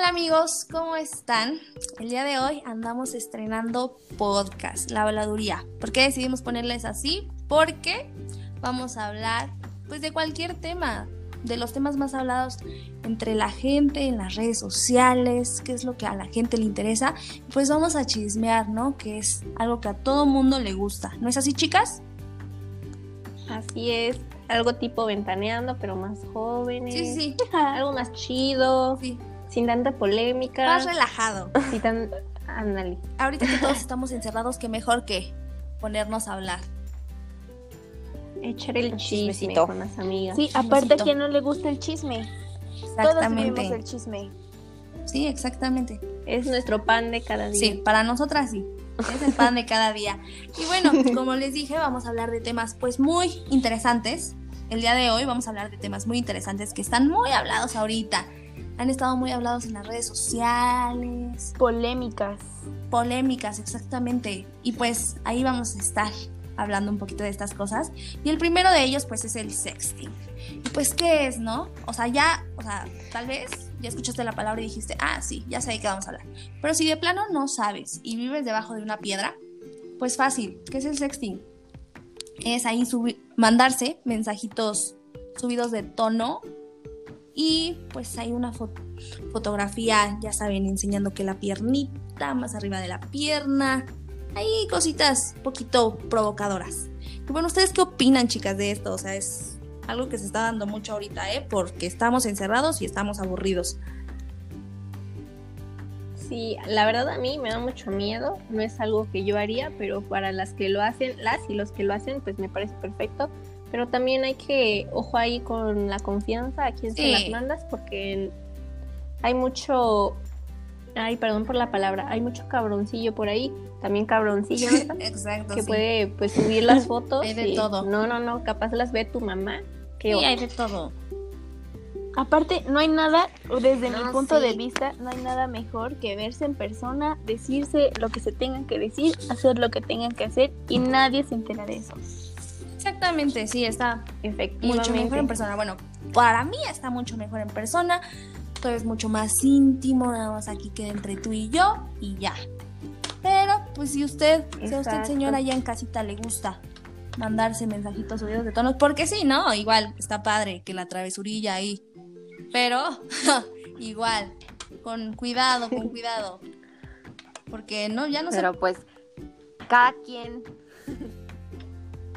Hola amigos, ¿cómo están? El día de hoy andamos estrenando podcast, La Habladuría. ¿Por qué decidimos ponerles así? Porque vamos a hablar pues de cualquier tema, de los temas más hablados entre la gente, en las redes sociales, qué es lo que a la gente le interesa. Pues vamos a chismear, ¿no? Que es algo que a todo mundo le gusta. ¿No es así, chicas? Así es, algo tipo ventaneando, pero más jóvenes. Sí, sí. algo más chido. Sí. Sin tanta polémica. Más relajado. Sin tan... Ándale. Ahorita que todos estamos encerrados, qué mejor que ponernos a hablar. Echar el chisme chismecito. con las amigas. Sí, aparte a quien no le gusta el chisme. Todos Exactamente. vivimos el chisme. Sí, exactamente. Es nuestro pan de cada día. Sí, para nosotras sí. Es el pan de cada día. Y bueno, como les dije, vamos a hablar de temas pues muy interesantes. El día de hoy vamos a hablar de temas muy interesantes que están muy hablados ahorita. Han estado muy hablados en las redes sociales, Polémicas. polémicas exactamente. Y pues ahí vamos a estar hablando un poquito de estas cosas. Y el primero de ellos pues es el sexting. Y pues qué es, ¿no? O sea, ya, o sea, tal vez ya escuchaste la palabra y dijiste, ah, sí, ya sé de qué vamos a hablar. Pero si de plano no sabes y vives debajo de una piedra, pues fácil. ¿Qué es el sexting? Es ahí mandarse mensajitos subidos de tono y pues hay una fo- fotografía, ya saben, enseñando que la piernita más arriba de la pierna. Hay cositas poquito provocadoras. Y bueno, ¿ustedes qué opinan, chicas, de esto? O sea, es algo que se está dando mucho ahorita, ¿eh? Porque estamos encerrados y estamos aburridos. Sí, la verdad a mí me da mucho miedo. No es algo que yo haría, pero para las que lo hacen, las y los que lo hacen, pues me parece perfecto. Pero también hay que, ojo ahí con la confianza a quién Sí. se las mandas, porque hay mucho, ay, perdón por la palabra, hay mucho cabroncillo por ahí, también cabroncillo, ¿no? Exacto. que sí. puede pues subir las fotos. Hay de y- todo. No, no, no, capaz las ve tu mamá. Que Sí, hay de todo. Aparte, no hay nada, desde No, mi punto sí. de vista, no hay nada mejor que verse en persona, decirse lo que se tengan que decir, hacer lo que tengan que hacer y nadie se entera de eso. Exactamente, sí, está mucho mejor en persona. Bueno, para mí está mucho mejor en persona. Todo es mucho más íntimo, nada más aquí queda entre tú y yo y ya. Pero, pues si usted, si a usted señora ya en casita le gusta mandarse mensajitos subidos de tonos, porque sí, ¿no? Igual está padre que la travesurilla ahí. Pero, igual, con cuidado, con cuidado. Porque no, ya no sé. Pero pues, cada quien.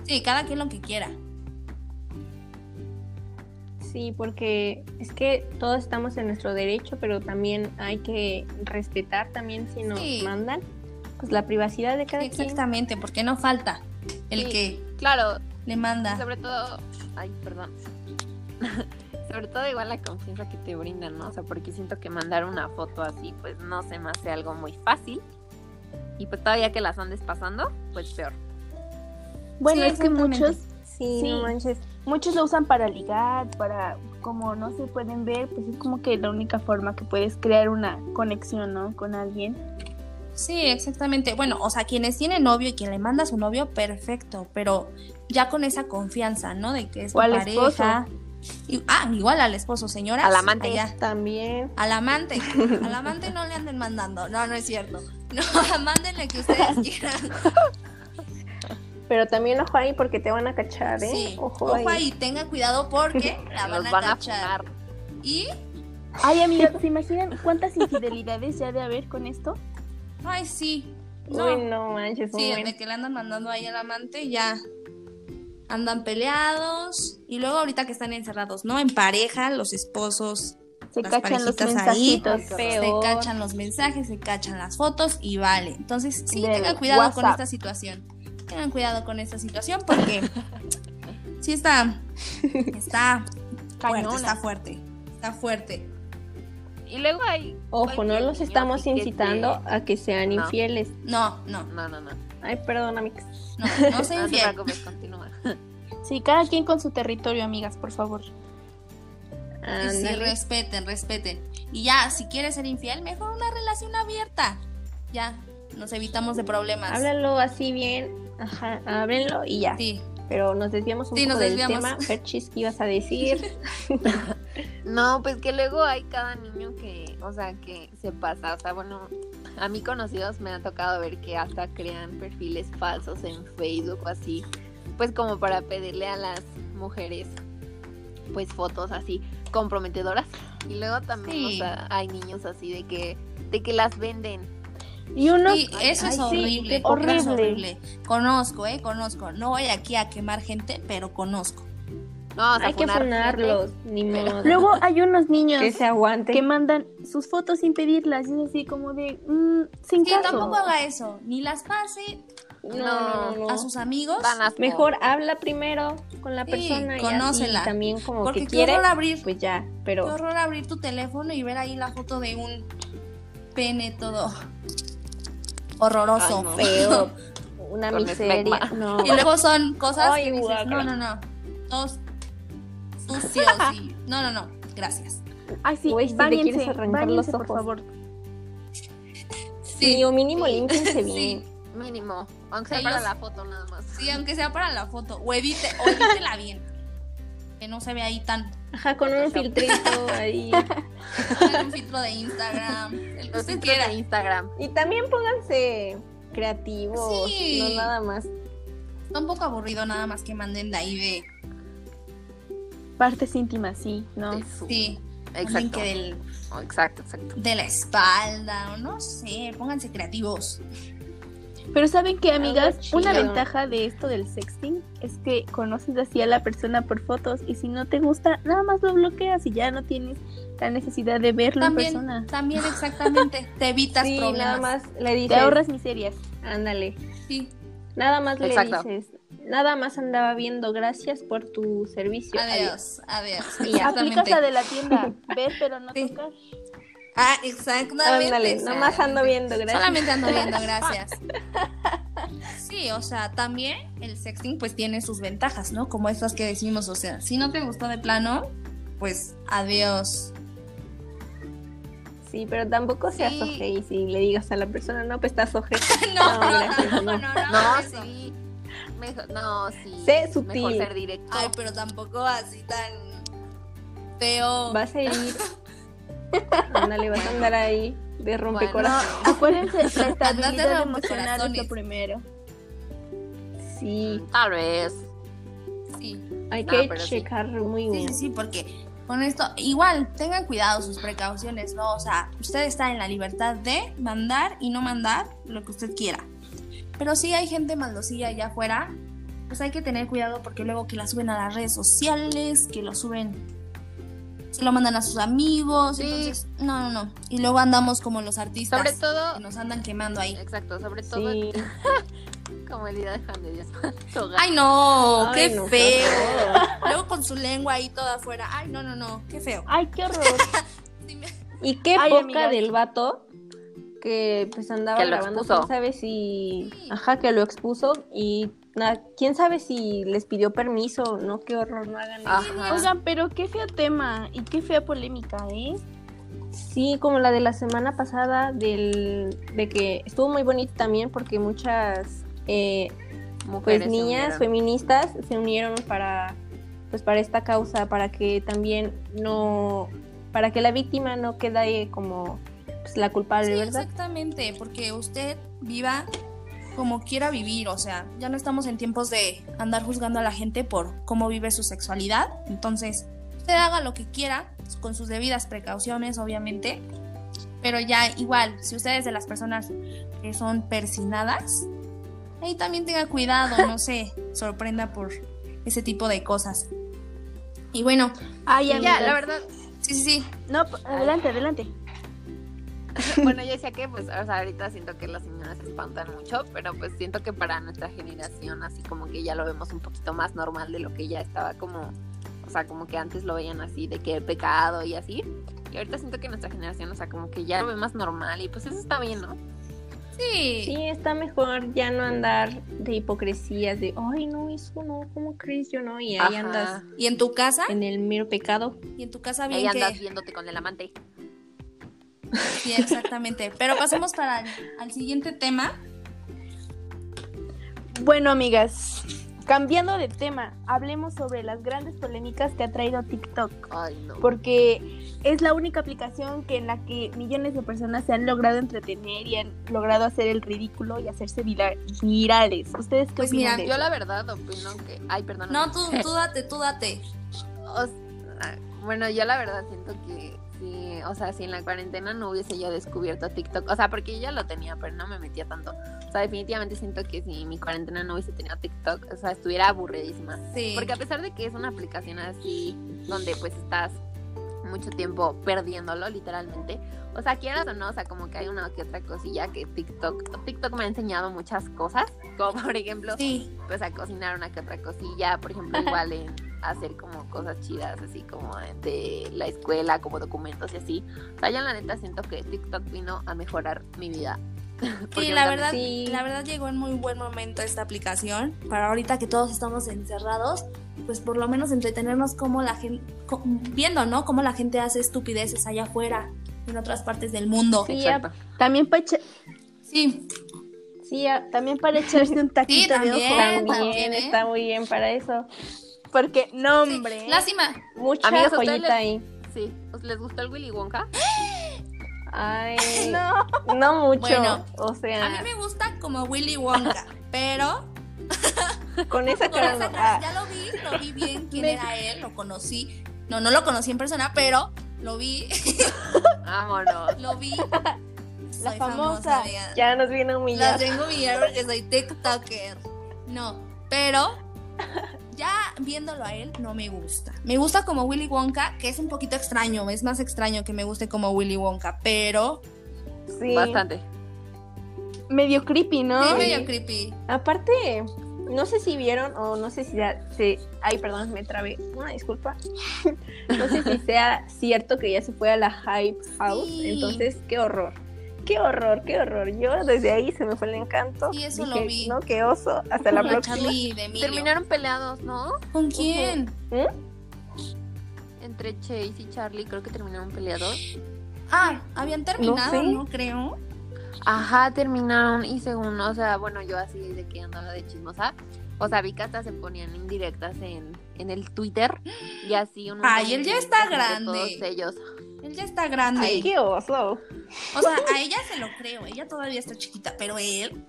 Sí, cada quien lo que quiera. Sí, porque es que todos estamos en nuestro derecho, pero también hay que respetar también si nos Sí. mandan pues la privacidad de cada quien. Exactamente, porque no falta el Sí. que Claro, le manda. sobre todo. Ay, perdón. sobre todo, igual la confianza que te brindan, ¿no? O sea, porque siento que mandar una foto así, pues no se me hace algo muy fácil. Y pues todavía que las andes pasando, pues peor. Bueno, Sí, es que muchos, Sí, Sí. no manches. muchos lo usan para ligar, para, como no se pueden ver, pues es como que la única forma que puedes crear una conexión, ¿no? Con alguien. Sí, exactamente. Bueno, o sea, quienes tienen novio y quien le manda a su novio, perfecto, pero ya con esa confianza, ¿no? De que es tu pareja. Y- ah, igual al esposo, señora. Al amante. Allá. También. Al amante. Al amante no le anden mandando. No, no es cierto. No, mándenle que ustedes quieran. Pero también ojo ahí porque te van a cachar, ¿eh? Sí. Ojo, Ojo ahí. ahí, tenga cuidado porque la van Los a van a cachar. Y, Ay, amiga, ¿se imaginan cuántas infidelidades ya de haber con esto? ay, sí. No. Uy, no manches. Sí, buen- de que le andan mandando ahí al amante, ya andan peleados. Y luego ahorita que están encerrados, ¿no? En pareja, los esposos Se Las cachan los ahí. mensajitos. Peor. se cachan los mensajes, se cachan las fotos y vale. Entonces, sí, Del tengan cuidado con esta situación. Tengan cuidado con esta situación porque sí está, está fuerte, está fuerte, está fuerte. Y luego hay. Ojo, no los estamos incitando te- a que sean No. infieles. No, no, No, no, no. Ay, perdón, amigos. no, no soy No te infiel. continúa. Sí, cada quien con su territorio, amigas, por favor. Sí, respeten, respeten. Y ya, si quieres ser infiel, mejor una relación abierta. Ya, nos evitamos de problemas. Háblalo así bien. Ajá, háblenlo y ya. Sí, Pero nos desviamos un Sí, poco nos del desviamos. tema. Perchis, ¿qué ibas a decir? No, No, pues que luego hay cada niño que, o sea, que se pasa. O sea, bueno, a mí conocidos me ha tocado ver que hasta crean perfiles falsos en Facebook o así, pues como para pedirle a las mujeres, pues fotos así comprometedoras. Y luego también, Sí. o sea, hay niños así de que, de que las venden. Y uno, Sí, eso es ay, sí, horrible, qué eso es horrible. horrible. Conozco, eh, conozco. No voy aquí a quemar gente, pero conozco. No, Hay que funar, funarlos, ni modo. Luego hay unos niños que se aguante. que mandan sus fotos sin pedirlas. Y es así como de, mm, sin Sí, caso. tampoco haga eso. Ni las pase No, no, no. a sus amigos. Mejor habla primero con la Sí, persona y conócela. así también como Porque que qué quiere, abrir. pues ya, Qué pero horror abrir tu teléfono y ver ahí la foto de un pene todo horroroso. Ay, no. feo, una Con miseria, no. Y luego son cosas Ay, que dices, no, no, no. Todos sucios y. No, no, no. Gracias. Ay, sí, Güey, si báñense, arrancar por favor. Sí, o mínimo Sí. límpiense Sí. bien. Mínimo, aunque sea Ellos- para la foto nada más. Sí, aunque sea para la foto. O edite, o edítela bien. Que no se vea ahí tan. Ajá, con un filtrito ahí. Pongan un filtro de Instagram. El que usted quiera. de Instagram. Y también pónganse creativos, Sí. no nada más. Está un poco aburrido nada más que manden de ahí de. Partes íntimas, sí, ¿no? su- Sí. Exacto. del, exacto, exacto. de la espalda. O no sé. Pónganse creativos. Pero ¿saben qué, amigas? Una ventaja de esto del sexting es que conoces así a la persona por fotos y si no te gusta, nada más lo bloqueas y ya no tienes la necesidad de verlo en También, persona. también exactamente. Te evitas Sí, problemas. nada más le dices, Te ahorras miserias. ándale. Sí. Nada más Exacto. le dices, nada más andaba viendo, gracias por tu servicio. Adiós. Adiós. Y ya. Aplicas la de la tienda, ver pero no Sí. tocar. Ah, exactamente. Ándale, nomás ando viendo, gracias. Solamente ando viendo, gracias. Sí, o sea, también el sexting pues tiene sus ventajas, ¿no? Como estas que decimos, o sea, si no te gustó de plano, pues adiós. Sí, pero tampoco seas Sí. oje y si le digas a la persona, no, pues estás oje. No, No, no, gracias, no, no. no, no, No, eso. sí. Mejor, no, sí. Sé sutil. Mejor ser directo. Ay, pero tampoco así tan feo. Vas a ir. Ándale, vas a andar ahí de rompecorazón. Acuérdense, la estabilidad emocional es lo primero. Sí, Tal vez. Sí. hay No, que sí. checar muy Sí, bien. sí, sí, porque con esto, igual, tengan cuidado sus precauciones, ¿no? O sea, usted está en la libertad de mandar y no mandar lo que usted quiera. Pero si hay gente maldosilla allá afuera, pues hay que tener cuidado porque luego que la suben a las redes sociales, que lo suben, se lo mandan a sus amigos, Sí. entonces, no, no, no. Y luego andamos como los artistas Sobre todo. que nos andan quemando ahí. Exacto, sobre todo. Sí. Como el día de Juan de Dios. ¡Ay, no! Ay, ¡Qué no, qué feo! Luego con su lengua ahí toda afuera. ¡Ay, no, no, no! ¡Qué feo! Ay, qué horror. Y qué Ay, poca amigas. del vato que pues andaba Que lo grabando, expuso. quién sabe si, Sí. ajá, que lo expuso y quién sabe si les pidió permiso, no, qué horror, no hagan eso. Oigan, pero qué feo tema y qué fea polémica, ¿eh? Sí, como la de la semana pasada del, de que estuvo muy bonito también porque muchas eh, pues Mujeres niñas feministas se unieron para pues para esta causa, para que también no, para que la víctima no quede como pues, la culpable, Sí, ¿verdad? exactamente, porque usted viva como quiera vivir, o sea, ya no estamos en tiempos de andar juzgando a la gente por cómo vive su sexualidad, entonces usted haga lo que quiera, con sus debidas precauciones, obviamente, pero ya igual, si usted es de las personas que son persinadas, ahí también tenga cuidado, no se sorprenda por ese tipo de cosas. Y bueno, Ay, Ya, la verdad. sí, sí, sí, No, adelante, adelante. Bueno, yo decía que, pues, o sea, ahorita siento que las señoras se espantan mucho, pero pues siento que para nuestra generación, así como que ya lo vemos un poquito más normal de lo que ya estaba como, o sea, como que antes lo veían así, de que pecado y así. Y ahorita siento que nuestra generación, o sea, como que ya lo ve más normal y pues eso está bien, ¿no? sí. Sí, está mejor ya no andar de hipocresías, de, ay, no, eso no, ¿cómo crees yo no? Y ahí Ajá. andas Y en tu casa, en el mero pecado. y en tu casa Ahí bien andas que... viéndote con el amante. Sí, exactamente. Pero pasemos para el, al siguiente tema. Bueno, amigas, cambiando de tema, hablemos sobre las grandes polémicas que ha traído TikTok. Ay, no. Porque es la única aplicación que en la que millones de personas se han logrado entretener y han logrado hacer el ridículo y hacerse vira- virales. ¿Ustedes qué Pues opinan mira, de Yo eso? la verdad opino que... Ay, perdón. No, tú, tú date, tú date. O sea, bueno, yo la verdad siento que sí, o sea, si en la cuarentena no hubiese yo descubierto TikTok, o sea, porque yo ya lo tenía, pero no me metía tanto. O sea, definitivamente siento que si mi cuarentena no hubiese tenido TikTok, o sea, estuviera aburridísima. Sí. Porque a pesar de que es una aplicación así, donde pues estás mucho tiempo perdiéndolo, literalmente. O sea, quieras o no, o sea, como que hay una que otra cosilla que TikTok, TikTok me ha enseñado muchas cosas, como por ejemplo, Sí. pues a cocinar una que otra cosilla, por ejemplo, igual en hacer como cosas chidas, así como de la escuela, como documentos y así. O sea, yo la neta siento que TikTok vino a mejorar mi vida. Sí, la verdad, sí. la verdad llegó en muy buen momento esta aplicación. Para ahorita que todos estamos encerrados, pues por lo menos entretenernos como la gente, viendo, ¿no? Cómo la gente hace estupideces allá afuera, en otras partes del mundo. Sí, Exacto. También para Sí, sí, también para echarse un taquito de también. ojo. También también, ¿eh? está muy bien para eso. Porque, no, sí. hombre. Lástima. Mucha Amigos, ¿a ustedes joyita les- ahí. Sí, ¿os les gustó el Willy Wonka? Ay, No. no mucho. Bueno, o sea, A mí me gusta como Willy Wonka, pero con esa con cara esa cara Ah, ya lo vi, lo vi bien quién Me- era él, lo conocí. No, no lo conocí en persona, pero lo vi, Vámonos. lo vi. La Soy famosa. ya nos viene a La humillar. tengo humillada porque soy TikToker. No, pero ya viéndolo a él no me gusta. Me gusta como Willy Wonka, que es un poquito extraño, es más extraño que me guste como Willy Wonka, pero Sí. Bastante. Medio creepy, ¿no? es medio creepy. Aparte, no sé si vieron o no sé si ya se... Ay, perdón, me trabé. Una disculpa. no sé si sea cierto que ya se fue a la Hype House. Sí. Entonces, qué horror. Qué horror, qué horror. Yo desde ahí se me fue el encanto. Sí, eso Dije, lo vi. No, qué oso. Hasta la próxima. Charlie de. Terminaron peleados, ¿no? ¿Con quién? Entre Chase y Charlie, creo que terminaron peleados. Ah, habían terminado, sé. ¿no? Creo. Ajá, terminaron. Y según, o sea, bueno, yo así de que andaba de chismosa. O sea, vi que hasta se ponían indirectas en, en el Twitter. Y así un Ay, él ya está grande. Todos ellos. Él ya está grande. Ay, qué oso. O sea, a ella se lo creo, ella todavía está chiquita, pero él.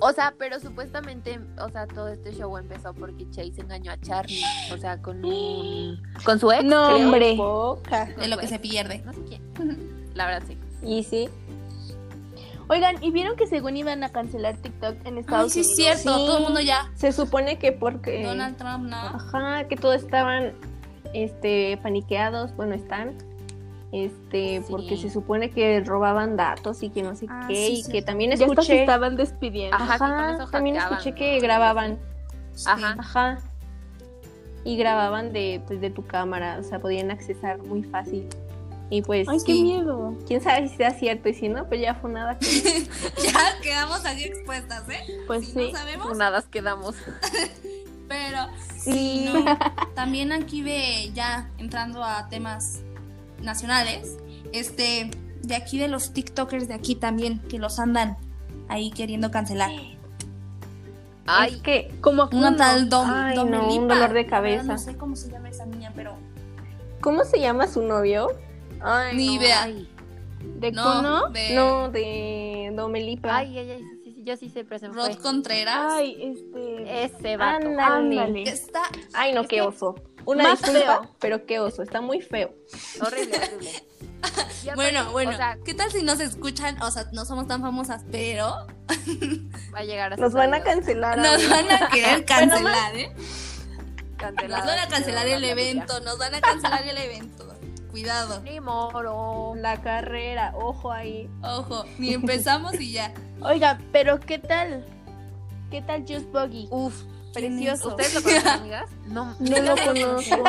O sea, pero supuestamente, o sea, todo este show empezó porque Chase engañó a Charlie. O sea, con un. con su ex. No, creo. hombre. Poca. De lo que se pierde. No sé quién. La verdad, sí. Y sí. Oigan, ¿y vieron que según iban a cancelar TikTok en Ay, Estados sí es Unidos? cierto, Sí. todo el mundo ya. Se supone que porque... Donald Trump, ¿no? Ajá, que todos estaban este paniqueados, bueno, están este Sí. porque se supone que robaban datos y que no sé Ah, qué sí, y sí. que también Ya hasta se escuché estaban despidiendo. Ajá, Ajá, eso también escuché ¿no? que grababan, Ajá. ajá. Y grababan de pues de tu cámara, o sea, podían accesar muy fácil. Y pues Ay, qué Sí. miedo. quién sabe si sea cierto y si no, pues ya fue nada. Ya quedamos aquí expuestas, ¿eh? Pues Si sí. no sabemos, Nada quedamos. pero Sí. no. También aquí de ya entrando a temas nacionales, este, de aquí de los TikTokers de aquí también, que los andan ahí queriendo cancelar. Ay, es que Como Una Kuno. tal Dom, Ay, no, un dolor de cabeza. No sé cómo se llama esa niña, pero ¿cómo se llama su novio? Ay, Ni no. idea. ay, ¿De no, de No, de Domelipa. ay, ay, ay, sí, sí, yo sí sé, pero se me Rod fue. Contreras. Ay, este... Ese vato. Ándale. Está Ay, no, Es qué oso. Una Más disculpa, feo. pero qué oso. Está muy feo. Horrible, horrible. Bueno, bueno, O sea, ¿qué tal si nos escuchan? O sea, no somos tan famosas, pero va a llegar a Nos van a cancelar. nos van a querer cancelar, ¿eh? Nos Canceladas, van a cancelar el evento, nos van a cancelar el evento. Cuidado, Ni moro. La carrera, ojo ahí. ojo, ni empezamos y ya. Oiga, pero ¿qué tal? ¿Qué tal Just Buggy? Uf, Precioso. ¿Ustedes lo conocen, amigas? No, No lo conozco.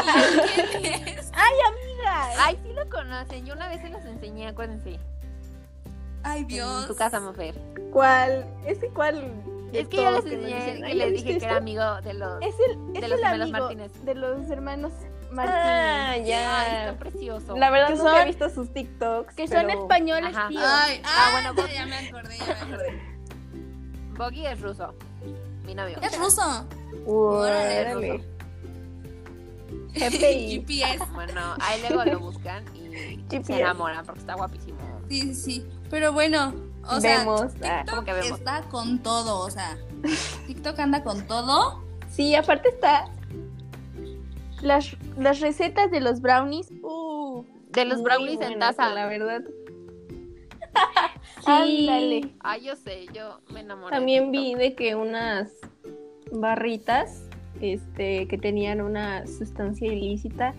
¿Quién es? Ay, sí lo conocen. Yo una vez se los enseñé, acuérdense. Ay, En Dios. tu casa, Mofer. ¿Cuál? ¿Ese cuál? Es que yo les enseñé, que "Ay, ¿ya les dije que era esto?" amigo de los. Es el, es De los el gemelos amigo Martínez. de los hermanos Martínez. Ah, Ay, ya. está precioso. La verdad Que nunca son- he visto sus TikToks. que son españoles, Ajá. tío. Ay, Ah, ah, bueno, ya, ya me acordé, ya me acordé. Boggy es ruso. Mi novio. Es ruso. Órale. GPS. Bueno, ahí luego lo buscan y GPS. se enamoran porque está guapísimo. Sí, sí, sí. Pero bueno, o sea, Vemos. ah, TikTok ¿cómo que vemos? está con todo, o sea, TikTok anda con todo. Sí, aparte está. Las, las recetas de los brownies. Uh, De los brownies en taza. La verdad. Sí. ándale. Ah, yo sé, yo me enamoré. de También vi de que unas barritas este, que tenían una sustancia ilícita,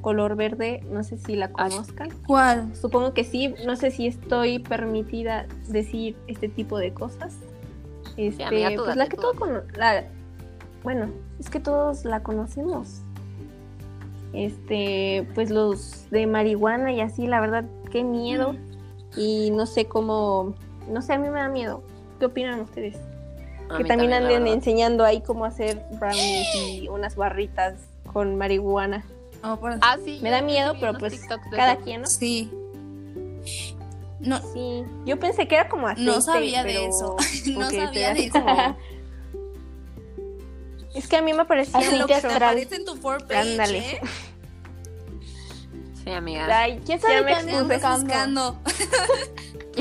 color verde, no sé si la conozcan. ¿Cuál? Supongo que sí, no sé si estoy permitida decir este tipo de cosas. Este, amiga, tú pues date, la que tú todo cono- la bueno, es que todos la conocemos. Este, pues los de marihuana y así, la verdad, qué miedo. Y no sé cómo, no sé, a mí me da miedo. ¿Qué opinan ustedes? A que también anden enseñando ahí cómo hacer brownies y unas barritas con marihuana. Oh, por- Ah, sí. Me da miedo, pero pues de cada eso. quien, ¿no? Sí. No, Sí, yo pensé que era como aceite, no sabía de pero eso. no sabía de eso. como- Es que a mí me parecía Lo que te aparece en tu Ándale. ¿eh? Sí, amiga. Ay, ¿Quién ya sabe me qué andan expuse, Buscando.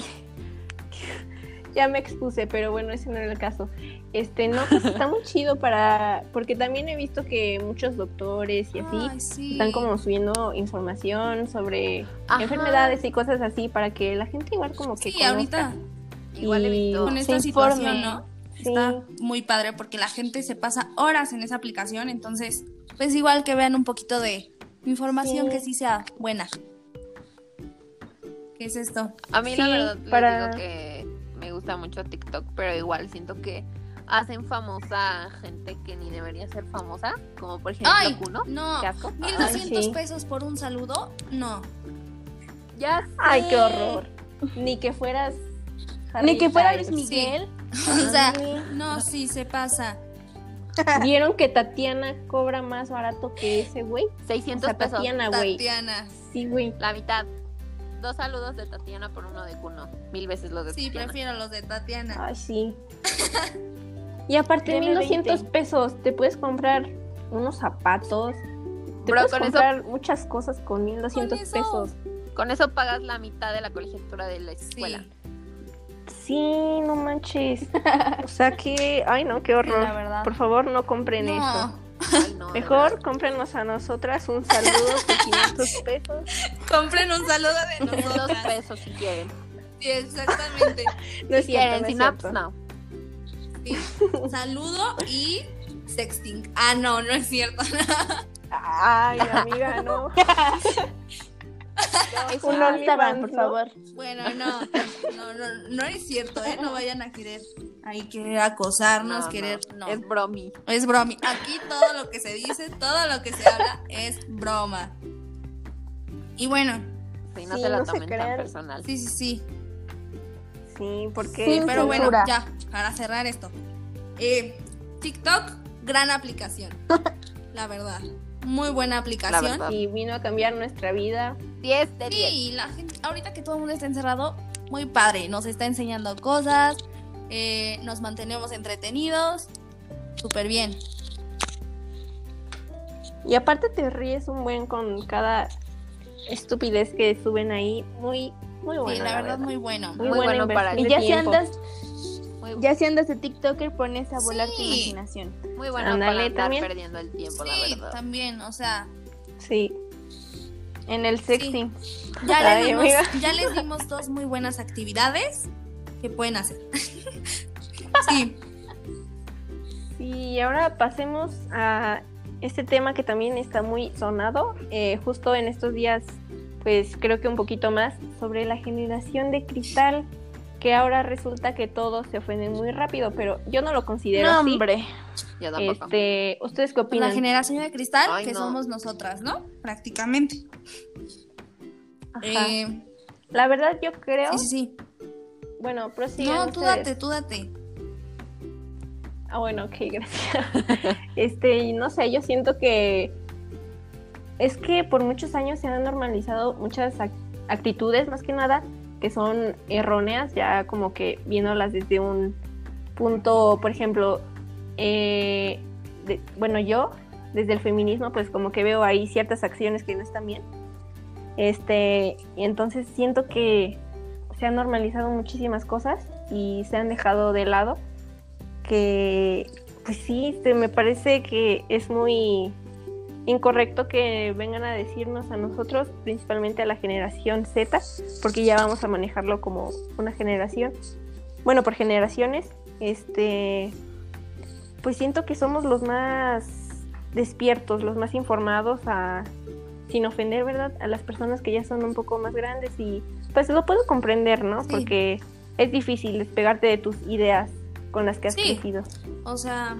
ya me expuse, pero bueno, ese no era el caso. Este, no, pues está muy chido para, porque también he visto que muchos doctores y así Ay, sí. están como subiendo información sobre Ajá. enfermedades y cosas así para que la gente igual como que Sí, conozca. ahorita Igual visto. con se esta situación, informe. ¿no? Sí. Está muy padre porque la gente se pasa horas en esa aplicación, entonces, pues igual que vean un poquito de información Sí. que sí sea buena. ¿Qué es esto? A mí la Sí, verdad les digo que me gusta mucho TikTok, pero igual siento que hacen famosa a gente que ni debería ser famosa, como por ejemplo ¡Ay! Kuno. No. Qué asco. 1200 sí. pesos por un saludo? No. Ya sé. Ay, qué horror. Ni que fueras Harry Ni que fuera Luis. Miguel. O sea, no, sí se pasa. ¿Vieron que Tatiana cobra más barato que ese güey? O 600 sea, pesos. Tatiana, güey. Tatiana. Sí, güey. La mitad. Dos saludos de Tatiana por uno de Kuno. Mil veces los de Sí, Tatiana. prefiero los de Tatiana. Ay, sí. Y aparte, Deme 1200 20. pesos, te puedes comprar unos zapatos. Te Bro, puedes con eso- comprar muchas cosas con 1200 eso. pesos. Con eso pagas la mitad de la colegiatura de la escuela. Sí, Sí, no manches. o sea que, ay no, qué horror. la verdad. Por favor, no compren No. Ay, no, de Mejor cómprenos a nosotras un saludo de 500 pesos. Compren un saludo de 500 nosotras. pesos si quieren. Sí, exactamente. No es Si cierto, quieren, no es sin apps, cierto. no. Sí. Saludo y sexting. Ah, no, no es cierto. Ay, amiga, no. Un OnlyFans, Instagram, por favor. Bueno, no, no, no, no es cierto, ¿eh? No vayan a querer ahí querer acosarnos, No, querer, no. no. Es bromi. Es bromi. Aquí todo lo que se dice, todo lo que se habla es broma. Y bueno, Sí, no Sí, se la se tomen tan personal. sí, sí, sí. Sí, porque Sí, Pero bueno, ya, para cerrar esto. Eh, TikTok, gran aplicación. La verdad. Muy buena aplicación. y vino a cambiar nuestra vida. 10 de 10. Sí, la gente, ahorita que todo el mundo está encerrado, muy padre. Nos está enseñando cosas, eh, nos mantenemos entretenidos. Súper bien. Y aparte te ríes un buen con cada estupidez que suben ahí. Muy, muy buena. sí, la verdad, muy bueno. Muy, Muy buena bueno para Y ya si tiempo. andas, Muy, ya si andas de TikToker, pones a volar tu imaginación. muy bueno Ándale, para andar también. perdiendo el tiempo, la Sí, verdad. también, o sea, Sí. En el sexting. ya, Ay, les dimos, ya les dimos dos muy buenas actividades que pueden hacer. sí, Y ahora pasemos a este tema que también está muy sonado, eh, justo en estos días, pues creo que un poquito más, sobre la generación de cristal, que ahora resulta que todos se ofenden muy rápido, pero yo no lo considero No, así. hombre. Tampoco. Este, ¿Ustedes qué la opinan? generación de cristal, Ay, que no. somos nosotras, ¿no? Prácticamente. Ajá. Eh, La verdad yo creo, sí, sí, sí. bueno, prosigan No, tú ustedes. date, tú date. Ah, bueno, ok, gracias. este, y no sé, yo siento que es que por muchos años se han normalizado muchas ac- actitudes, más que nada, son erróneas, ya como que viéndolas desde un punto, por ejemplo, eh, bueno, yo desde el feminismo pues como que veo ahí ciertas acciones que no están bien. Este, entonces siento que se han normalizado muchísimas cosas y se han dejado de lado que pues sí, este, me parece que es muy incorrecto que vengan a decirnos a nosotros, principalmente a la generación Z, porque ya vamos a manejarlo como una generación. Bueno, por generaciones, este pues siento que somos los más despiertos, los más informados a sin ofender, ¿verdad? A las personas que ya son un poco más grandes y pues lo puedo comprender, ¿no? Sí. Porque es difícil despegarte de tus ideas con las que has Sí. crecido. O sea,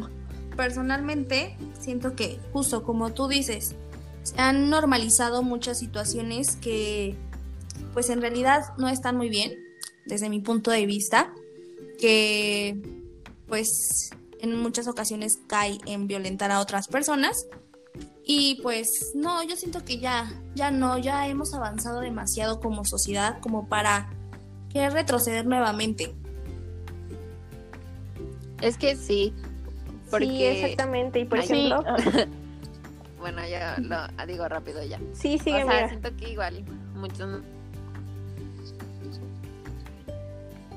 personalmente siento que justo como tú dices, se han normalizado muchas situaciones que pues en realidad no están muy bien desde mi punto de vista, que pues en muchas ocasiones cae en violentar a otras personas y pues no, yo siento que ya ya no, ya hemos avanzado demasiado como sociedad como para querer retroceder nuevamente. Es que sí, porque... Sí, exactamente. Y por Ay, ejemplo, Bueno, ya lo digo rápido ya. sí, sigue, o sea, mira. siento que igual muchos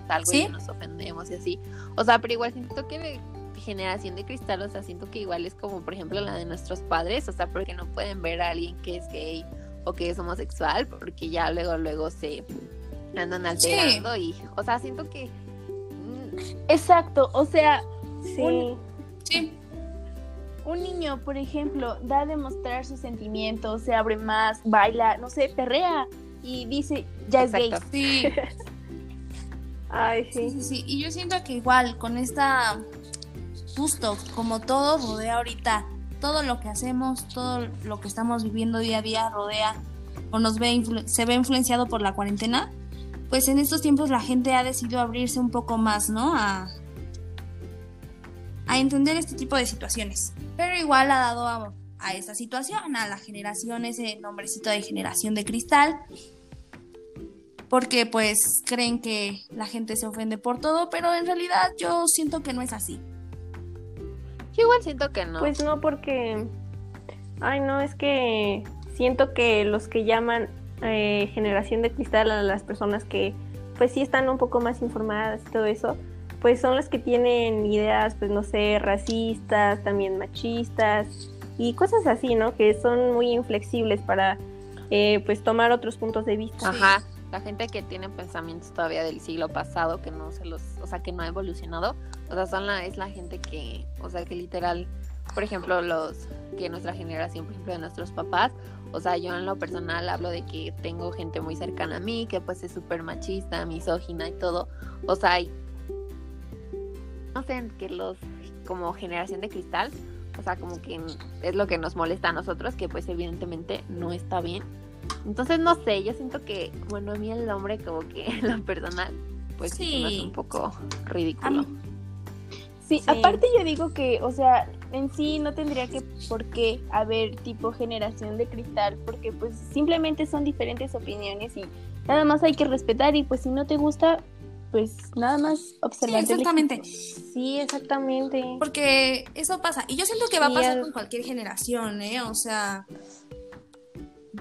algo ¿Sí? y nos ofendemos y así. O sea, pero igual siento que de generación de cristal, o sea, siento que igual es como por ejemplo la de nuestros padres, o sea, porque no pueden ver a alguien que es gay o que es homosexual, porque ya luego luego se andan alterando y, o sea, siento que mm, Exacto, o sea, Sí, un- Sí. un niño, por ejemplo, da a demostrar sus sentimientos, se abre más, baila, no sé, perrea y dice, ya es gay. Sí. ay, Sí, sí. sí, sí. Y yo siento que igual con esta, justo como todo rodea ahorita, todo lo que hacemos, todo lo que estamos viviendo día a día rodea o nos ve se ve influenciado por la cuarentena, pues en estos tiempos la gente ha decidido abrirse un poco más, ¿no? A, a entender este tipo de situaciones. Pero igual ha dado a, a esta situación, a la generación, ese nombrecito de generación de cristal, porque pues creen que la gente se ofende por todo, pero en realidad yo siento que no es así. yo igual siento que no. Pues no, porque. Ay, no, es que siento que los que llaman eh, generación de cristal a las personas que, pues sí están un poco más informadas y todo eso, pues son las que tienen ideas, pues no sé, racistas, también machistas y cosas así, ¿no? Que son muy inflexibles para, eh, pues, tomar otros puntos de vista. Ajá, la gente que tiene pensamientos todavía del siglo pasado que no se los, o sea, que no ha evolucionado, o sea, son la es la gente que, o sea, que literal, por ejemplo, los que nuestra generación, por ejemplo, de nuestros papás, o sea, yo en lo personal hablo de que tengo gente muy cercana a mí que pues es súper machista, misógina y todo, o sea, no sé, que los como generación de cristal, o sea, como que es lo que nos molesta a nosotros, que pues evidentemente no está bien. Entonces, no sé, yo siento que, bueno, a mí el hombre como que lo personal, pues sí, Sí. un poco ridículo. Sí, Sí. aparte yo digo que, o sea, en sí no tendría que por qué haber tipo generación de cristal, porque pues simplemente son diferentes opiniones y nada más hay que respetar y pues si no te gusta, pues nada más Sí, observar. del exactamente. Sí, exactamente. Porque eso pasa. Y yo siento que va a Sí, pasar con cualquier generación, ¿eh? O sea,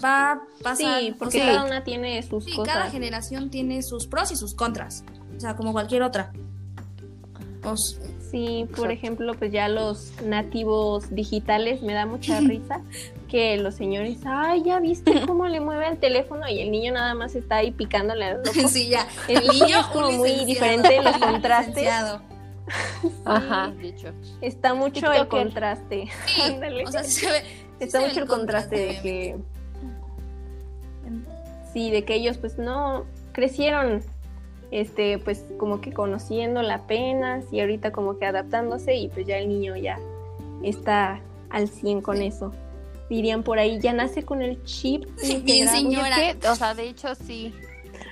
va a pasar. Sí, o porque sea, cada una tiene sus sí, cosas. cada generación tiene sus pros y sus contras. O sea, como cualquier otra. Sí, por Exacto. ejemplo, pues ya los nativos digitales me da mucha risa que los señores, ay, ya viste cómo le mueve el teléfono y el niño nada más está ahí picándole al loco. sí, ya. El niño es como muy diferente los contrastes. licenciado. Ajá, de hecho. Está mucho el contraste. Sí, Ándale. o sea, sí se ve. sí Está se ve mucho el contraste de que sí, de que ellos pues no crecieron este pues como que conociendo la pena y ahorita como que adaptándose y pues ya el niño ya está al 100 con Sí. eso. Dirían por ahí, ya nace con el chip. Sí, bien señora. O sea, de hecho sí.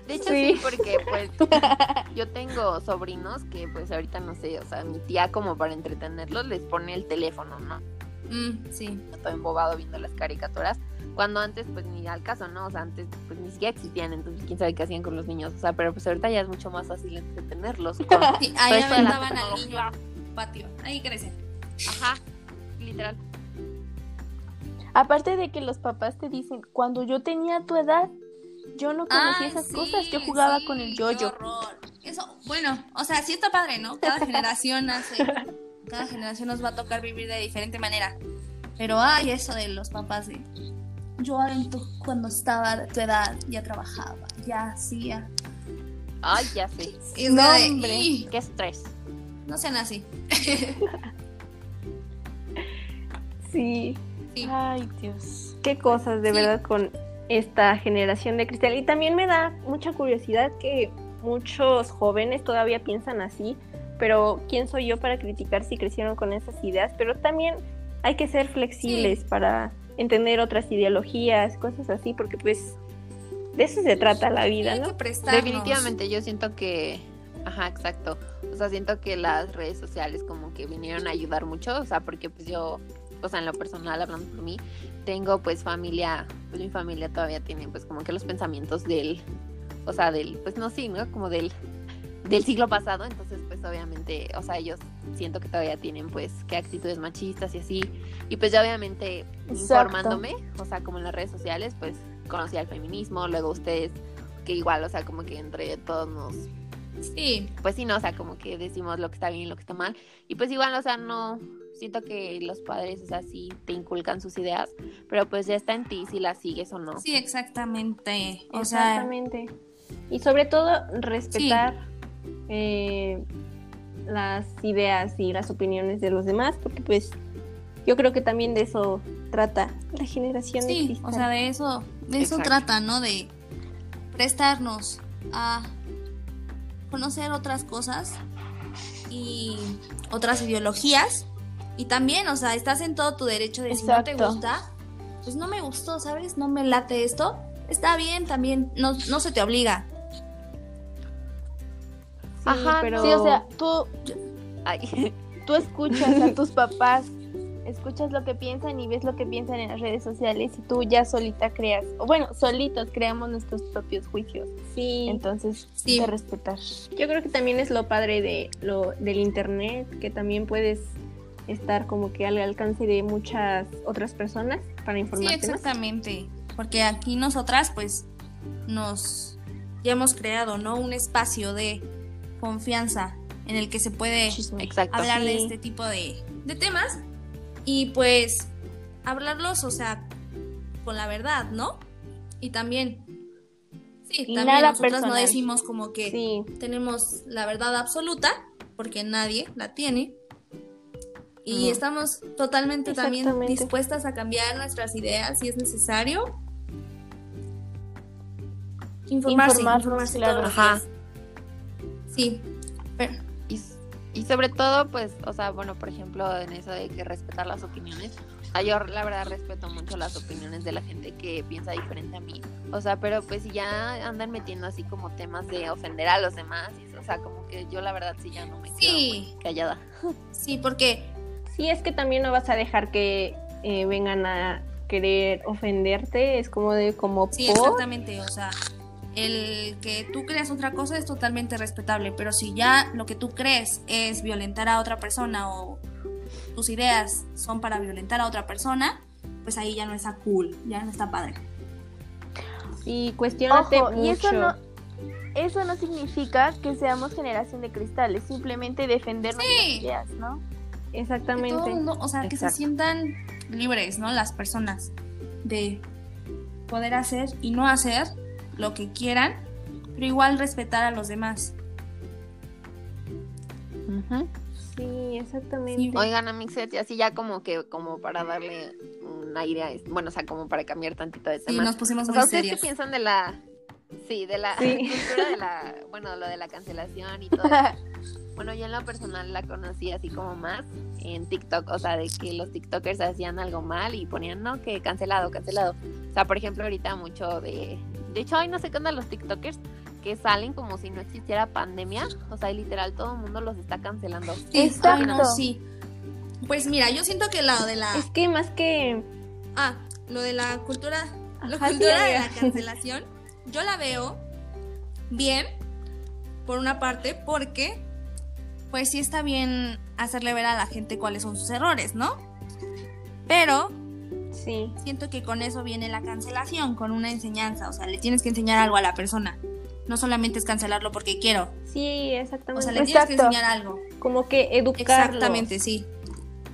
De hecho Sí. sí, porque pues yo tengo sobrinos que pues ahorita no sé, o sea, mi tía como para entretenerlos les pone el teléfono, ¿no? Mm, sí. Todo embobado viendo las caricaturas. Cuando antes pues ni al caso, ¿no? O sea, antes pues ni siquiera existían, entonces quién sabe qué hacían con los niños. O sea, pero pues ahorita ya es mucho más fácil entretenerlos. Con... Sí, ahí aventaban al niño al patio. Ahí crecen. Ajá, literal. Aparte de que los papás te dicen, cuando yo tenía tu edad, yo no conocía Ay, esas sí, cosas, yo jugaba sí, con el qué yoyo. horror. Eso, bueno, o sea, sí está padre, ¿no? Cada generación hace, cada generación nos va a tocar vivir de diferente manera. Pero ay, eso de los papás de yo en tu- cuando estaba de tu edad ya trabajaba, ya hacía. Ay, ya sé. Y No, hombre. "Ih, Qué estrés. no sean así. Sí. Sí. Ay, Dios. qué cosas de Sí. verdad con esta generación de cristal. Y también me da mucha curiosidad que muchos jóvenes todavía piensan así, pero ¿quién soy yo para criticar si crecieron con esas ideas? Pero también hay que ser flexibles para entender otras ideologías, cosas así, porque pues de eso se trata la vida, ¿no? Definitivamente, yo siento que. Ajá, exacto. O sea, siento que las redes sociales como que vinieron a ayudar mucho. O sea, porque pues yo, o sea, en lo personal, hablando por mí, tengo pues familia, pues mi familia todavía tiene pues como que los pensamientos del, o sea, del, pues no, sí, ¿no? Como del, del siglo pasado. Entonces, pues obviamente, o sea, ellos siento que todavía tienen pues que actitudes machistas y así. Y pues ya obviamente Exacto. informándome, o sea, como en las redes sociales, pues conocí al feminismo, luego ustedes, que igual, o sea, como que entre todos nos, Sí, pues sí, no, o sea, como que decimos lo que está bien y lo que está mal. Y pues igual, o sea, no, siento que los padres, o sea, sí te inculcan sus ideas, pero pues ya está en ti si las sigues o no. sí, exactamente. O sea, Exactamente. Y sobre todo respetar eh, las ideas y las opiniones de los demás, porque pues yo creo que también de eso trata la generación de sí, o sea, de eso, de eso trata, ¿no? De prestarnos a conocer otras cosas y otras ideologías. Y también, o sea, estás en todo tu derecho de si no te gusta, pues no me gustó, ¿sabes? No me late esto. Está bien, también, no, no se te obliga. Sí, Ajá, pero Sí, o sea, tú, Ay, tú escuchas a tus papás, escuchas lo que piensan y ves lo que piensan en las redes sociales y tú ya solita creas, o bueno, solitos creamos nuestros propios juicios. sí, Entonces, Sí. de respetar. yo creo que también es lo padre de lo del internet, que también puedes estar como que al alcance de muchas otras personas para Sí, informarte más. exactamente. Porque aquí nosotras, pues, nos ya hemos creado, ¿no? Un espacio de confianza en el que se puede exacto. hablar de este tipo de, de temas y pues hablarlos, o sea, con la verdad, ¿no? Y también, sí, Y también nosotras no personal. decimos como que Sí, tenemos la verdad absoluta, porque nadie la tiene. Y No. estamos totalmente también dispuestas a cambiar nuestras ideas si es necesario. Informarse, Informarnos, informarse claro. todos los Ajá. Sí, pero Y, y sobre todo, pues, o sea, bueno, por ejemplo, en eso de que respetar las opiniones, sea, yo la verdad respeto mucho las opiniones de la gente que piensa diferente a mí, o sea, pero pues si ya andan metiendo así como temas de ofender a los demás, o sea, como que yo la verdad sí ya no me quedo Sí. callada. sí, porque sí es que también no vas a dejar que eh, vengan a querer ofenderte, es como de como Sí, por exactamente. O sea, el que tú creas otra cosa es totalmente respetable, pero si ya lo que tú crees es violentar a otra persona o tus ideas son para violentar a otra persona, pues ahí ya no está cool, ya no está padre. y cuestionate Ojo, y eso no, eso no significa que seamos generación de cristales, simplemente defender nuestras Sí. ideas, ¿no? Que Exactamente. todo el mundo, o sea, que se sientan libres, ¿no? Las personas de poder hacer y no hacer lo que quieran, pero igual respetar a los demás. Sí, exactamente. Oigan, Amixet, y así ya como que, como para darle un aire a esto, bueno, o sea, como para cambiar tantito de Sí, tema. nos pusimos O muy sea, ¿ustedes serios. qué piensan de la... Sí, de la Sí. cultura de la... Bueno, lo de la cancelación y todo. Bueno, yo en lo personal la conocí así como más en TikTok, o sea, de que los TikTokers hacían algo mal y ponían, no, que cancelado, cancelado. O sea, por ejemplo, ahorita mucho de... De hecho, hoy no sé qué onda los TikTokers que salen como si no existiera pandemia. O sea, literal todo el mundo los está cancelando. Exacto. ay, no, sí. Pues mira, yo siento que lo de la Es que más que ah, lo de la cultura, la Ajá, sí, cultura de la cancelación, yo la veo bien por una parte porque pues sí está bien hacerle ver a la gente cuáles son sus errores, ¿no? Pero Sí. siento que con eso viene la cancelación, con una enseñanza, o sea, le tienes que enseñar algo a la persona. No solamente es cancelarlo porque quiero, Sí, o exactamente. sea, le tienes que Exacto. enseñar algo. como que educarlo. Exactamente, sí.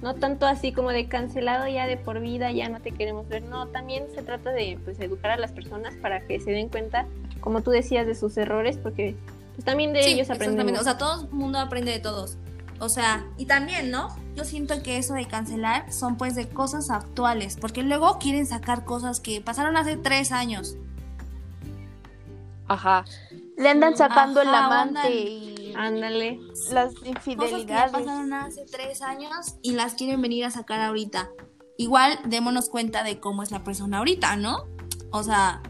No tanto así como de cancelado ya de por vida, ya no te queremos ver. No, también se trata de pues educar a las personas para que se den cuenta, como tú decías, de sus errores, porque pues también de Sí, ellos aprendemos. exactamente. O sea, todo el mundo aprende de todos. O sea, y también, ¿no? Yo siento que eso de cancelar son pues de cosas actuales, porque luego quieren sacar cosas que pasaron hace tres años. Ajá. Le andan sacando el Ajá, amante andan- y Ándale. las Cosas que ya infidelidades. pasaron hace tres años y las quieren venir a sacar ahorita. Igual démonos cuenta de cómo es la persona ahorita, ¿no? O sea,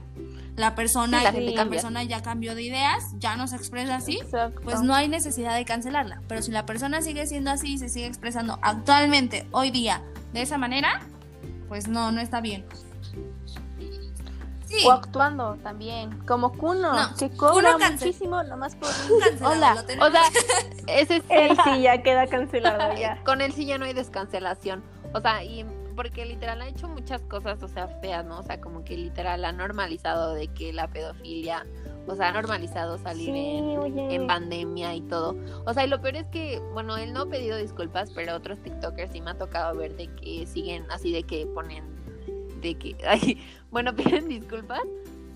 la persona, Sí, la gente la persona ya cambió de ideas, ya no se expresa así, Exacto. pues no hay necesidad de cancelarla. Pero si la persona sigue siendo así y se sigue expresando actualmente, hoy día, de esa manera, pues no, no está bien. Sí, O actuando también, como Kuno, No, que cobra Kuno cancel- muchísimo nomás por cancelado, Hola. O sea, ese es Él sí ya queda cancelado ya. Con él sí ya no hay descancelación. O sea, y porque literal ha hecho muchas cosas, o sea, feas, ¿no? O sea, como que literal ha normalizado de que la pedofilia, o sea, ha normalizado salir en, en pandemia y todo. O sea, y lo peor es que, bueno, él no ha pedido disculpas, pero otros TikTokers sí me ha tocado ver de que siguen así de que ponen, de que, ay, bueno, piden disculpas.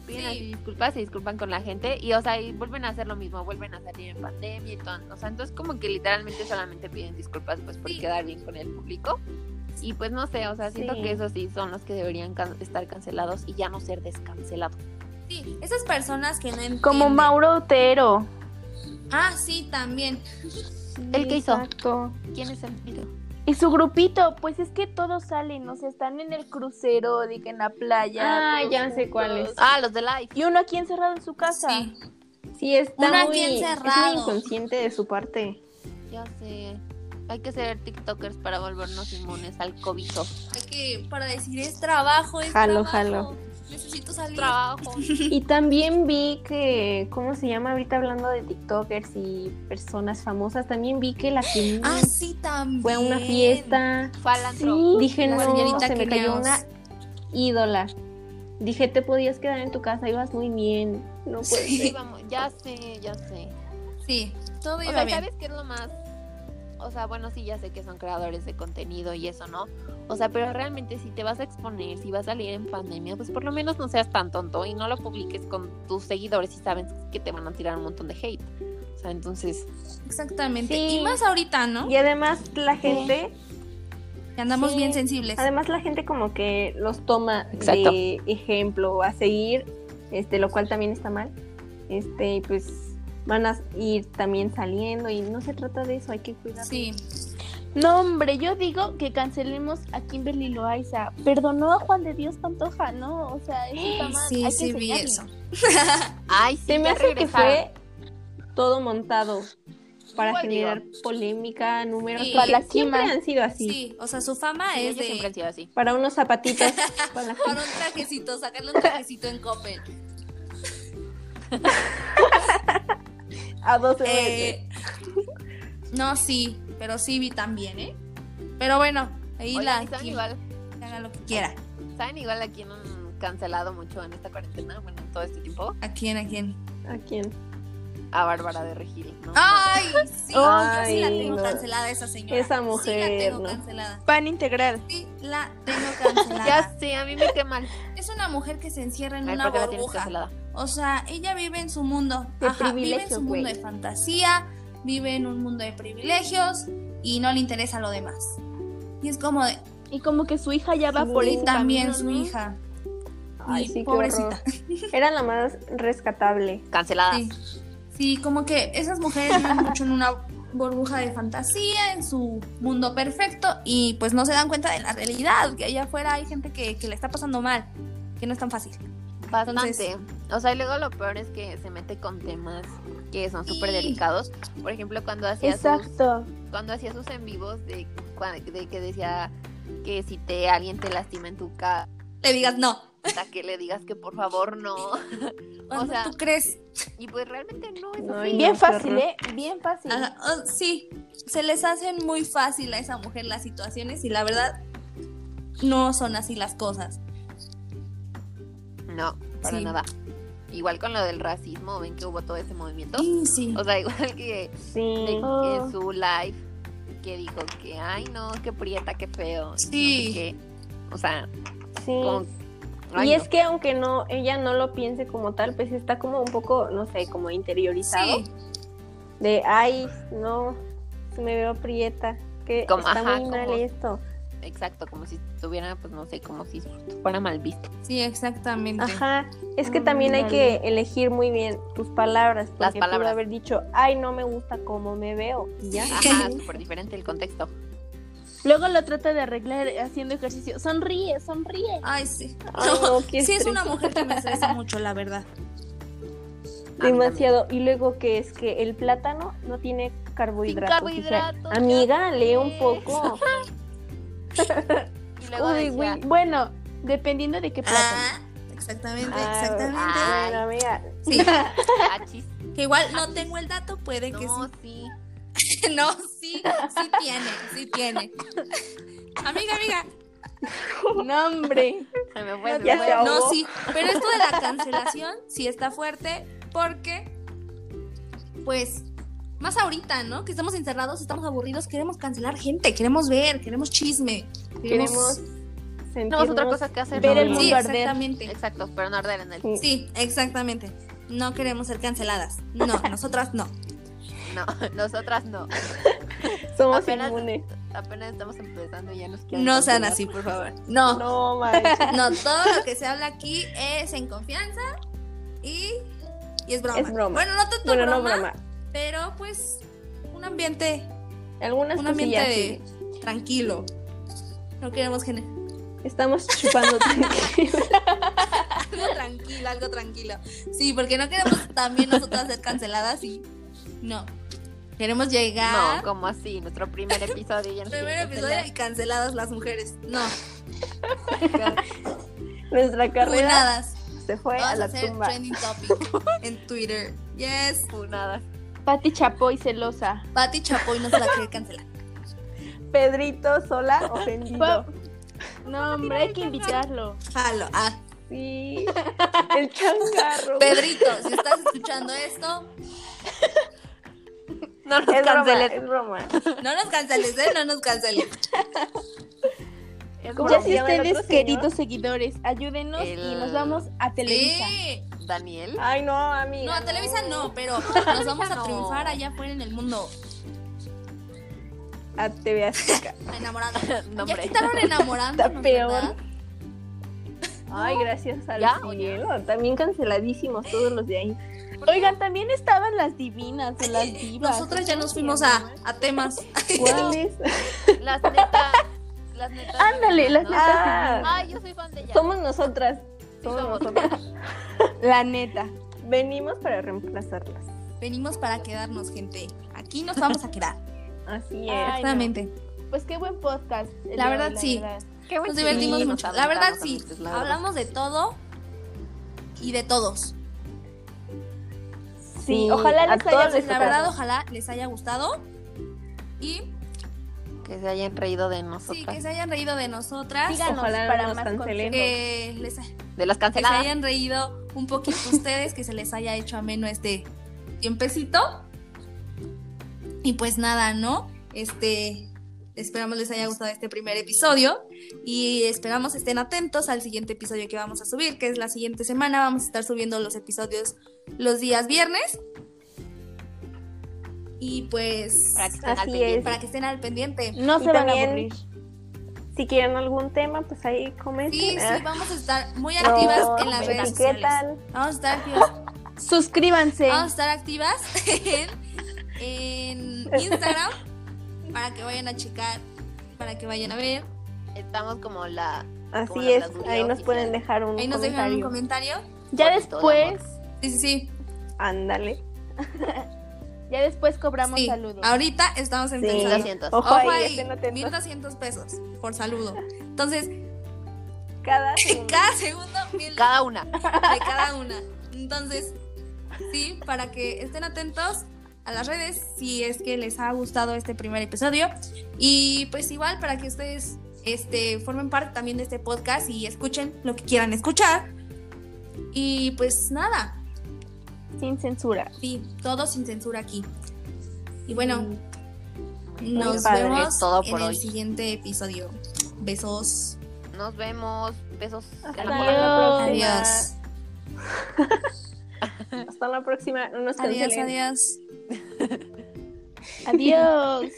Piden Sí. así disculpas, se disculpan con la gente y, o sea, y vuelven a hacer lo mismo, vuelven a salir en pandemia y todo. O sea, entonces como que literalmente solamente piden disculpas pues por Sí. quedar bien con el público. Y pues no sé, o sea, siento Sí. que esos sí son los que deberían can- estar cancelados y ya no ser descancelados. Sí, esas personas que no entienden. Como Mauro Otero. Ah, sí, también. ¿El qué hizo? Exacto. ¿Quién es el video? Y su grupito, pues es que todos salen, o sea, están en el crucero, de que en la playa. Ah, ya sé cuál juntos. es. Ah, los de Live. Y uno aquí encerrado en su casa. Sí. Sí, está Uno aquí muy, es muy encerrado. inconsciente de su parte. Ya sé. Hay que ser TikTokers para volvernos inmunes al cobicho. Hay que, para decir, es trabajo, es Jalo, trabajo. jalo. Necesito salir. Trabajo. Y también vi que, ¿cómo se llama ahorita hablando de TikTokers y personas famosas? También vi que la que Ah, sí, también. fue a una fiesta. Falantro. Sí. Dije, La no, señorita se me cayó una ídola. Dije, te podías quedar en tu casa, ibas muy bien. No puede Sí. vamos, ya sé, ya sé. Sí, todo O iba sea, bien. ¿sabes qué es lo más? O sea, bueno, sí, ya sé que son creadores de contenido y eso, ¿no? O sea, pero realmente si te vas a exponer, si vas a salir en pandemia, pues por lo menos no seas tan tonto y no lo publiques con tus seguidores y sabes que te van a tirar un montón de hate. O sea, entonces, Exactamente. Sí. Y más ahorita, ¿no? Y además la gente, Que andamos Sí. bien sensibles. además la gente como que los toma Exacto. de ejemplo a seguir, este, lo cual también está mal. Este, pues van a ir también saliendo y no se trata de eso, hay que cuidar. Sí. No, hombre, yo digo que cancelemos a Kimberly Loaiza. Perdonó a Juan de Dios Pantoja, ¿no? O sea, eso está mal. Sí, hay que sí, vi enseñarle. eso. ay, sí, Se me hace que fue todo montado para Igual digo. generar polémica, números, Sí. Para la siempre han sido así. Sí, o sea, su fama Sí, es ellos siempre han de sido así. Para unos zapatitos. para la para un trajecito, sacarle un trajecito en Coppel. A 12 veces. Eh, no, sí, pero sí vi también, ¿eh? Pero bueno, ahí Oigan, la ¿y ¿saben Kim, igual, haga lo que quiera. ¿Saben igual a quién han cancelado mucho en esta cuarentena? Bueno, en todo este tiempo. ¿A quién? ¿A quién? ¿A quién? A Bárbara de Regil, ¿no? ¡Ay! Sí, yo sí la Ay, tengo no. cancelada esa señora. Esa Sí la mujer, tengo no. cancelada. Pan integral. Sí, la tengo cancelada. Ya sé, a mí me queda mal. Es una mujer que se encierra en Ay, una ¿por qué la tienes burbuja. cancelada? O sea, ella vive en su mundo. De Ajá, vive en su mundo de fantasía, vive en un mundo de privilegios y no le interesa lo demás. Y es como de, Y como que su hija ya va Sí, por y ese también camino, su ¿no? hija. Ay, sí, pobrecita. Era la más rescatable. Canceladas. Sí. Sí, como que esas mujeres viven mucho en una burbuja de fantasía, en su mundo perfecto, y pues no se dan cuenta de la realidad, que allá afuera hay gente que, que le está pasando mal, que no es tan fácil. Bastante. O sea, y luego lo peor es que se mete con temas que son súper delicados. Por ejemplo, cuando hacía sus, cuando hacía sus en vivos de, cua- de que decía que si te alguien te lastima en tu casa, Le digas no. Hasta que le digas que por favor no. Cuando sea, tú crees. Y pues realmente no es No, así. Bien no, fácil, ¿eh? Bien fácil. Ajá, oh, sí, se les hacen muy fácil a esa mujer las situaciones y la verdad no son así las cosas. No, para Sí. nada. Igual con lo del racismo, ven que hubo todo ese movimiento. Sí, sí. O sea, igual que Sí. de- Oh. en su live que dijo que, ay no, qué prieta, qué feo. no sé Sí. qué. O sea, Sí. como... ay, y no. es que aunque no, ella no lo piense como tal, pues está como un poco, no sé, como interiorizado. Sí, De, ay, no, me veo prieta, que Como, está ajá, muy mal como- esto. Exacto, como si estuviera, pues no sé, como si fuera mal visto. sí, exactamente. Ajá, es que Mm, también hay vale. que elegir muy bien tus palabras, porque Las pudo palabras. haber dicho, ay, no me gusta cómo me veo, y ya. Ajá, súper diferente el contexto. Luego lo trata de arreglar haciendo ejercicio. Sonríe, sonríe. Ay, sí. Ay, No, sí, es una mujer que me estresa mucho, la verdad. Demasiado. Y luego que es que el plátano no tiene carbohidratos. Sin o sea, carbohidratos, amiga, lee un poco. Y luego Uy, decía, güey. Bueno, dependiendo de qué plátano. Ah, exactamente, Ah, exactamente. ah. Bueno, amiga. Sí, que igual no tengo el dato, puede que sí. sí. No, sí, sí tiene, sí tiene. Amiga, amiga. No, hombre. Se me fue, se ahogó. No, sí, pero esto de la cancelación sí está fuerte porque, pues, más ahorita, ¿no? Que estamos encerrados, estamos aburridos, queremos cancelar gente, queremos ver, queremos chisme, Queremos Tenemos otra cosa que hacer. ver ¿no? el Sí, mundo arder. exactamente. Exacto, pero no arder en él. Sí. Sí, exactamente. No queremos ser canceladas. No, nosotras no. No, nosotras no. Somos Apenas- inmunes. Apenas estamos empezando y ya nos quieren No sean así, por favor. No, No, manches. no, todo lo que se habla aquí es en confianza y, y es broma. Es broma. Bueno, no tanto Bueno, broma, no broma. pero pues un ambiente, Algunas un ambiente de- sí. tranquilo. No queremos generar Estamos chupando tranquilo. algo tranquilo, algo tranquilo. Sí, porque no queremos también nosotras ser canceladas y no. Queremos llegar No, como así, nuestro primer episodio ya primer episodio y canceladas las mujeres. No. Nuestra carrera funadas. se fue a Vamos a la hacer tumba. trending topic en Twitter. Yes. Funadas. Pati Chapoy celosa. Pati Chapoy no se la quiere cancelar. Pedrito sola ofendido. Pa- No, hombre, hay que invitarlo. Jalo. Ah, Sí. El changarro. Pedrito, si estás escuchando esto, No nos Es broma, canceles. es broma. no nos canceles, ¿eh? No nos canceles. Es ¿Cómo Ya broma. si ustedes, queridos seguidores, ayúdenos y nos vamos a Televisa. Sí. Daniel. Ay, no, amiga. No, a Televisa no, pero nos vamos a no. triunfar allá afuera en el mundo. A TV Azteca. Enamorado. No, Ya quitaron enamorando. Está peor. Ay, gracias al ¿Ya o ya? cielo. También canceladísimos todos los de ahí. Oigan, también estaban las divinas o las divas. Nosotras ya nos fuimos a, a temas. ¿Cuáles? Las netas. Las netas. Ándale, las ¿no? netas Ah, Ay, yo soy fan de ella. somos nosotras. Somos somos. nosotras. La neta. Venimos para reemplazarlas. Venimos para quedarnos, gente. Aquí nos vamos a quedar. Así es. Ay, no. Exactamente. Pues qué buen podcast. La verdad, hoy, sí. verdad. Qué buen Nos divertimos mucho. nos La verdad, sí. Hablamos de todo y de todos. Sí, ojalá les haya les La gustado. verdad, ojalá les haya gustado. Y Que se hayan reído de sí, nosotras. que se hayan reído de nosotras. Síganos Ojalá para no nos más cancelen. Que, les, que De las se canceladas. hayan reído un poquito ustedes, que se les haya hecho ameno este tiempecito. Y pues nada, ¿no? Este, esperamos les haya gustado este primer episodio y esperamos estén atentos al siguiente episodio que vamos a subir, que es la siguiente semana. Vamos a estar subiendo los episodios los días viernes. Y pues Para que estén al pendiente. es. para que estén al pendiente. No Y se van a aburrir. Si quieren algún tema, pues ahí comenten. Sí, sí, vamos a estar muy No, activas en las redes sociales. Vamos a estar activas Suscríbanse. Vamos a estar activas en, en Instagram para que vayan a checar, para que vayan a ver. Estamos como la. Así es. Ahí nos oficial. pueden dejar un Ahí nos dejan un comentario. comentario. Ya después, Sí, sí, sí. Ándale. ya después cobramos Sí, saludos. Ahorita estamos Sí. empezando. 1200. Ojo Ojo ahí, ahí, estén atentos. 1200 pesos por saludo. Entonces, Cada segundo. cada segundo mil Cada una. de cada una. Entonces, sí, para que estén atentos a las redes si es que les ha gustado este primer episodio. Y pues igual para que ustedes este, formen parte también de este podcast y escuchen lo que quieran escuchar. Y pues nada, Sin censura. sí, todo sin censura aquí. Y bueno, nos padre. vemos en el siguiente episodio. Besos. Nos vemos. Besos. Hasta en la la próxima. Adiós. Hasta la próxima. No nos Adiós, adiós. Adiós.